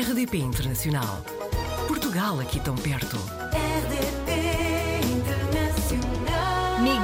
RDP Internacional. Portugal aqui tão perto.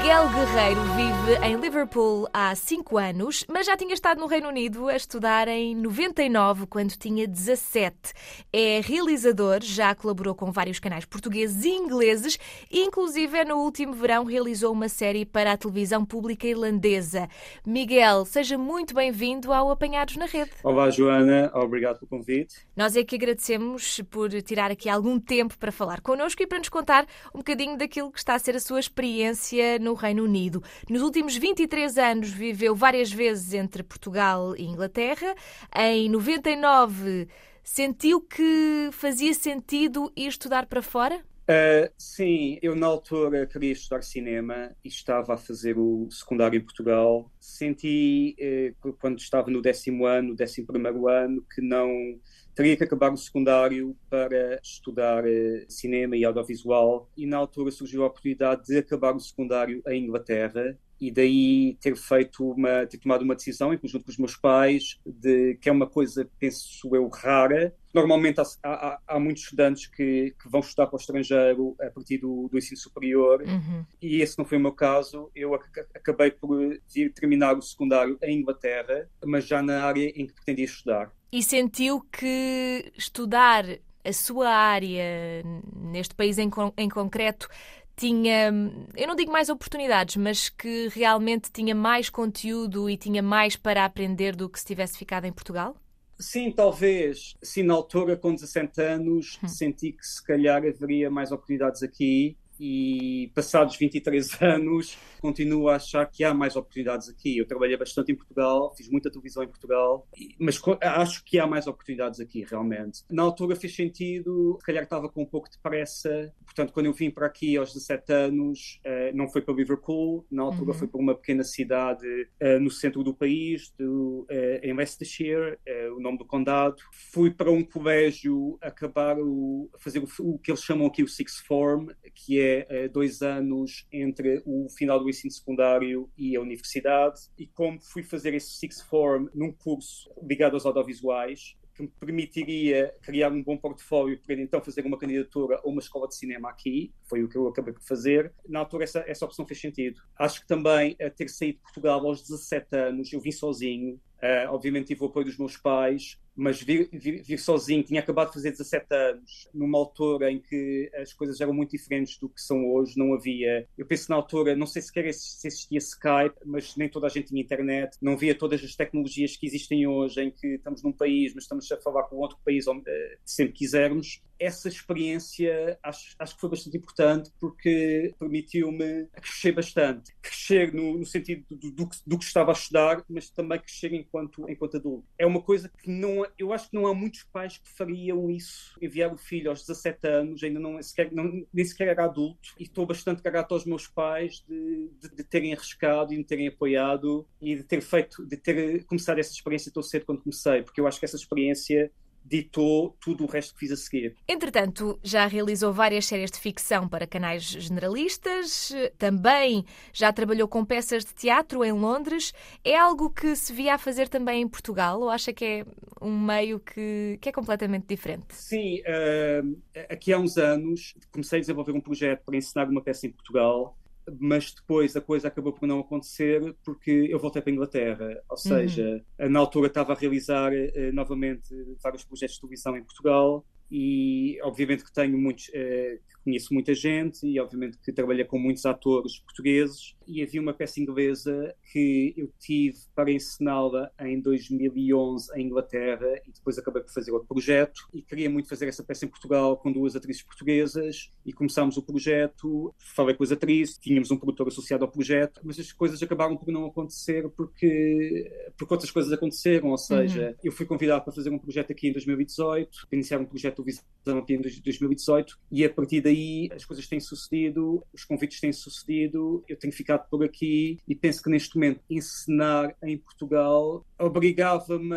Miguel Guerreiro vive em Liverpool há 5 anos, mas já tinha estado no Reino Unido a estudar em 99, quando tinha 17. É realizador, já colaborou com vários canais portugueses e ingleses e, inclusive, no último verão realizou uma série para a televisão pública irlandesa. Miguel, seja muito bem-vindo ao Apanhados na Rede. Olá, Joana. Obrigado pelo convite. Nós é que agradecemos por tirar aqui algum tempo para falar connosco e para nos contar um bocadinho daquilo que está a ser a sua experiência no Reino Unido. Nos últimos 23 anos viveu várias vezes entre Portugal e Inglaterra. Em 99 sentiu que fazia sentido ir estudar para fora? Uh, sim, eu na altura queria estudar cinema e estava a fazer o secundário em Portugal. Senti, uh, quando estava no décimo ano, décimo primeiro ano, que não teria que acabar o secundário para estudar uh, cinema e audiovisual. E na altura surgiu a oportunidade de acabar o secundário em Inglaterra e daí ter feito uma, ter tomado uma decisão em conjunto com os meus pais, de que é uma coisa, penso eu, rara. Normalmente há, há, há muitos estudantes que, que, vão estudar para o estrangeiro a partir do, do ensino superior, uhum. e esse não foi o meu caso. Eu acabei por vir terminar o secundário em Inglaterra, mas já na área em que pretendia estudar. E sentiu que estudar a sua área neste país em, em concreto tinha, eu não digo mais oportunidades, mas que realmente tinha mais conteúdo e tinha mais para aprender do que se tivesse ficado em Portugal? Sim, talvez. Sim, na altura, com 17 anos, hum. senti que se calhar haveria mais oportunidades aqui e passados 23 anos continuo a achar que há mais oportunidades aqui. Eu trabalhei bastante em Portugal, fiz muita televisão em Portugal, mas acho que há mais oportunidades aqui, realmente. Na altura fez sentido, se calhar estava com um pouco de pressa, portanto, quando eu vim para aqui aos 17 anos, eh, não foi para Liverpool, na altura uhum. foi para uma pequena cidade eh, no centro do país, do, eh, em Leicestershire, o nome do condado. Fui para um colégio acabar o, fazer o, o que eles chamam aqui o Sixth Form, que é dois anos entre o final do ensino secundário e a universidade, e como fui fazer esse Sixth Form num curso ligado aos audiovisuais, que me permitiria criar um bom portfólio para então fazer uma candidatura a uma escola de cinema aqui, foi o que eu acabei por fazer. Na altura essa, essa opção fez sentido. Acho que também a ter saído de Portugal aos 17 anos, eu vim sozinho, uh, obviamente tive o apoio dos meus pais, mas vir, vir, vir, sozinho, tinha acabado de fazer 17 anos, numa altura em que as coisas eram muito diferentes do que são hoje, não havia. Eu penso na altura, não sei sequer se existia Skype, mas nem toda a gente tinha internet, não havia todas as tecnologias que existem hoje, em que estamos num país, mas estamos a falar com outro país onde uh, sempre quisermos. Essa experiência acho, acho que foi bastante importante porque permitiu-me crescer bastante. Crescer no, no sentido do, do, do, que estava a estudar, mas também crescer enquanto, enquanto adulto. É uma coisa que não eu acho que não há muitos pais que fariam isso, enviar o filho aos 17 anos, ainda não, sequer, não, nem sequer era adulto, e estou bastante grato aos meus pais de, de, de, terem arriscado e de terem apoiado e de ter feito, de ter começado essa experiência tão cedo quando comecei, porque eu acho que essa experiência ditou tudo o resto que fiz a seguir. Entretanto, já realizou várias séries de ficção para canais generalistas, também já trabalhou com peças de teatro em Londres. É algo que se via a fazer também em Portugal ou acha que é um meio que, que é completamente diferente? Sim, uh, aqui há uns anos comecei a desenvolver um projeto para ensinar uma peça em Portugal mas depois a coisa acabou por não acontecer porque eu voltei para a Inglaterra. Ou seja, uhum. na altura estava a realizar uh, novamente vários projetos de televisão em Portugal e obviamente que tenho muitos, uh, conheço muita gente e obviamente que trabalhei com muitos atores portugueses. E havia uma peça inglesa que eu tive para ensiná-la em 2011 em Inglaterra e depois acabei por fazer outro projeto. E queria muito fazer essa peça em Portugal com duas atrizes portuguesas e começámos o projeto, falei com as atrizes, tínhamos um produtor associado ao projeto, mas as coisas acabaram por não acontecer porque, porque outras coisas aconteceram, ou seja, uhum. eu fui convidado para fazer um projeto aqui em 2018, para iniciar um projeto de visão aqui em 2018 e a partir daí as coisas têm sucedido, os convites têm sucedido, eu tenho ficado por aqui e penso que neste momento ensinar em Portugal obrigava-me,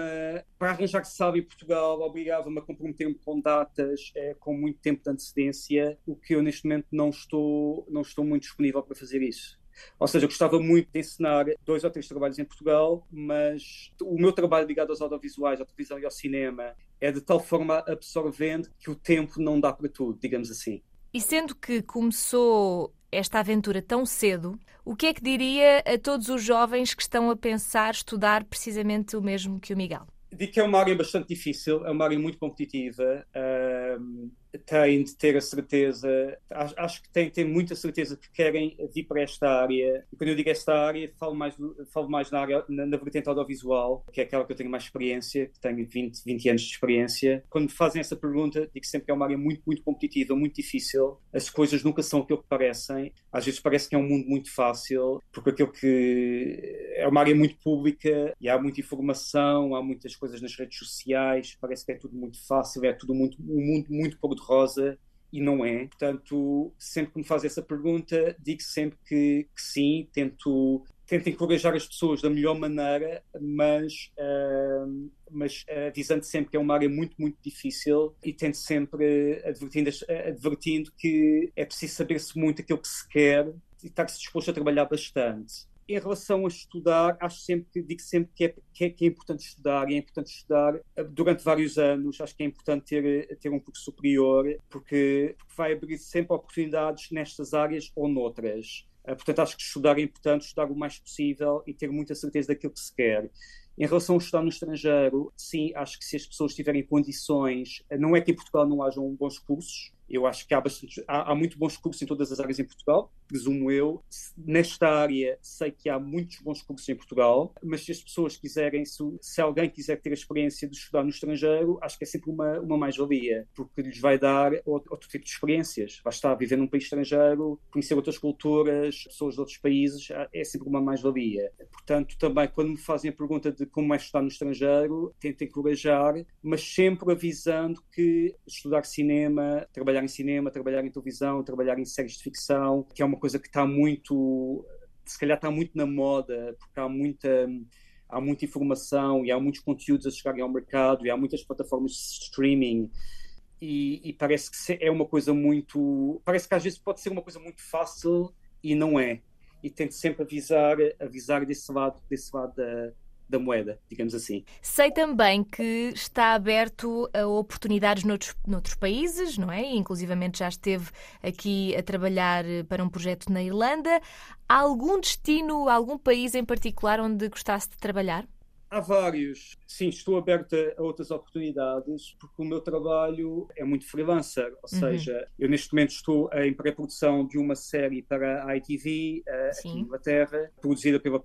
para arranjar sábio em Portugal, obrigava-me a comprometer-me com datas é, com muito tempo de antecedência, o que eu neste momento não estou, não estou muito disponível para fazer isso. Ou seja, eu gostava muito de ensinar dois ou três trabalhos em Portugal, mas o meu trabalho ligado aos audiovisuais, à televisão e ao cinema é de tal forma absorvente que o tempo não dá para tudo, digamos assim. E sendo que começou esta aventura tão cedo, o que é que diria a todos os jovens que estão a pensar estudar precisamente o mesmo que o Miguel? Digo que é uma área bastante difícil, é uma área muito competitiva. Têm de ter a certeza, acho, acho que têm, têm muita certeza que querem vir para esta área. E quando eu digo esta área, falo mais, falo mais na, área, na, na vertente audiovisual, que é aquela que eu tenho mais experiência, que tenho 20, 20 anos de experiência. Quando me fazem essa pergunta, digo sempre que é uma área muito, muito competitiva, muito difícil. As coisas nunca são aquilo que parecem. Às vezes parece que é um mundo muito fácil, porque aquilo que é uma área muito pública e há muita informação, há muitas coisas nas redes sociais, parece que é tudo muito fácil, é tudo muito, um mundo muito pouco de rosa e não é. Portanto, sempre que me faz essa pergunta, digo sempre que, que sim, tento, tento encorajar as pessoas da melhor maneira, mas, uh, mas uh, avisando sempre que é uma área muito, muito difícil e tento sempre advertindo, advertindo que é preciso saber-se muito aquilo que se quer e estar-se disposto a trabalhar bastante em relação a estudar, acho sempre digo sempre que é, que é, que é importante estudar e é importante estudar eh, durante vários anos. Acho que é importante ter, eh, ter um curso superior, porque, porque vai abrir sempre oportunidades nestas áreas ou noutras. Uh, portanto, acho que estudar é importante, estudar o mais possível e ter muita certeza daquilo que se quer. Em relação a estudar no estrangeiro, sim, acho que se as pessoas tiverem condições, não é que em Portugal não hajam bons cursos, eu acho que há, bastante, há, há, muito bons cursos em todas as áreas em Portugal, presumo eu. Nesta área, sei que há muitos bons cursos em Portugal, mas se as pessoas quiserem, se, se alguém quiser ter a experiência de estudar no estrangeiro, acho que é sempre uma, uma mais-valia, porque lhes vai dar outro, outro, tipo de experiências. Vai estar viver num país estrangeiro, conhecer outras culturas, pessoas de outros países, é sempre uma mais-valia. Portanto, também, quando me fazem a pergunta de como é estudar no estrangeiro, tento encorajar, mas sempre avisando que estudar cinema, trabalhar trabalhar em cinema, trabalhar em televisão, trabalhar em séries de ficção, que é uma coisa que está muito, se calhar está muito na moda, porque há muita há muita informação e há muitos conteúdos a chegarem ao mercado e há muitas plataformas de streaming. E, e, parece que é uma coisa muito parece que às vezes pode ser uma coisa muito fácil e não é. E tento sempre avisar avisar desse lado desse lado da, da moeda, digamos assim. Sei também que está aberto a oportunidades noutros, noutros países, não é? Inclusivamente já esteve aqui a trabalhar para um projeto na Irlanda. Há algum destino, algum país em particular onde gostasse de trabalhar? Há vários. Sim, estou aberta a outras oportunidades porque o meu trabalho é muito freelancer, ou uhum. seja, eu neste momento estou em pré-produção de uma série para a ITV uh, aqui em Inglaterra, produzida pela,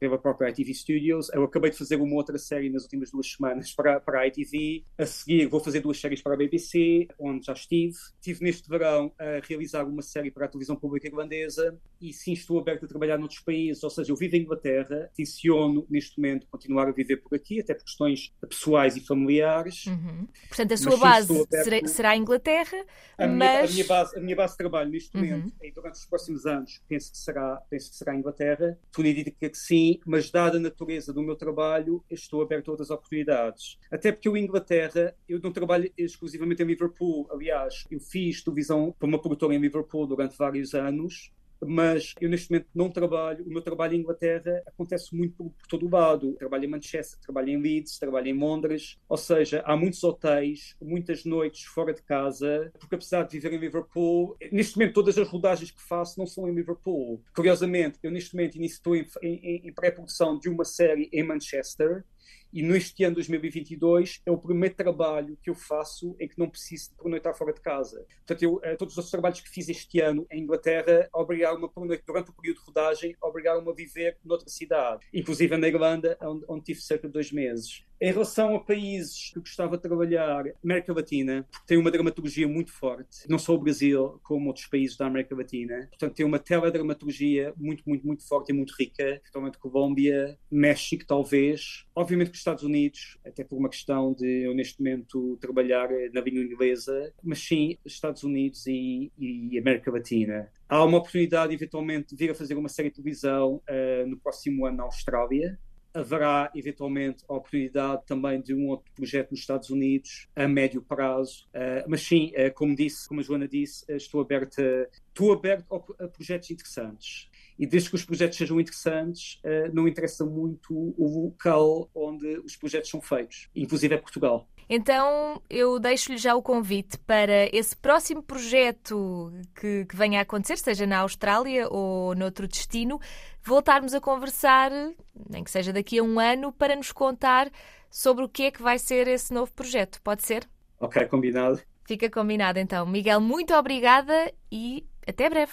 pela própria ITV Studios. Eu acabei de fazer uma outra série nas últimas duas semanas para, para a ITV. A seguir vou fazer duas séries para a BBC, onde já estive. Estive neste verão a realizar uma série para a televisão pública irlandesa e sim, estou aberto a trabalhar noutros países, ou seja, eu vivo em Inglaterra, tenciono neste momento continuar a viver por aqui, até por questões pessoais e familiares. Uhum. Portanto, a sua base será, será a Inglaterra, a mas... Minha, a, minha base, a minha base de trabalho neste uhum. momento, e durante os próximos anos, penso que será, penso que será a Inglaterra. Tudo indica que sim, mas dada a natureza do meu trabalho, estou aberto a outras oportunidades. Até porque eu, em Inglaterra, eu não trabalho exclusivamente em Liverpool. Aliás, eu fiz televisão para uma produtora em Liverpool durante vários anos mas eu neste momento não trabalho. O meu trabalho em Inglaterra acontece muito por, por, todo o lado. Trabalho em Manchester, trabalho em Leeds, trabalho em Londres, ou seja, há muitos hotéis, muitas noites fora de casa, porque apesar de viver em Liverpool, neste momento todas as rodagens que faço não são em Liverpool. Curiosamente, eu neste momento estou em, em, em pré-produção de uma série em Manchester e neste ano 2022 é o primeiro trabalho que eu faço em que não preciso de pernoitar fora de casa. Portanto, eu, eh, todos os trabalhos que fiz este ano em Inglaterra obrigaram-me a pernoitar, durante o período de rodagem, obrigaram-me a viver noutra cidade, inclusive na Irlanda, onde, onde tive cerca de dois meses. Em relação a países que gostava de trabalhar, América Latina, porque tem uma dramaturgia muito forte, não só o Brasil, como outros países da América Latina. Portanto, tem uma teledramaturgia muito, muito, muito forte e muito rica, principalmente Colômbia, México, talvez. Obviamente os Estados Unidos, até por uma questão de eu neste momento trabalhar na língua inglesa, mas sim Estados Unidos e, e América Latina. Há uma oportunidade, eventualmente, de vir a fazer uma série de televisão uh, no próximo ano na Austrália, haverá eventualmente a oportunidade também de um outro projeto nos Estados Unidos a médio prazo. Uh, mas sim, uh, como disse, como a Joana disse, estou aberto, a, estou aberto a, a projetos interessantes. E desde que os projetos sejam interessantes, uh, não interessa muito o local onde os projetos são feitos, inclusive é Portugal. Então eu deixo-lhe já o convite para esse próximo projeto que, que venha a acontecer, seja na Austrália ou noutro destino, voltarmos a conversar, nem que seja daqui a um ano, para nos contar sobre o que é que vai ser esse novo projeto. Pode ser? Ok, combinado. Fica combinado então. Miguel, muito obrigada e até breve.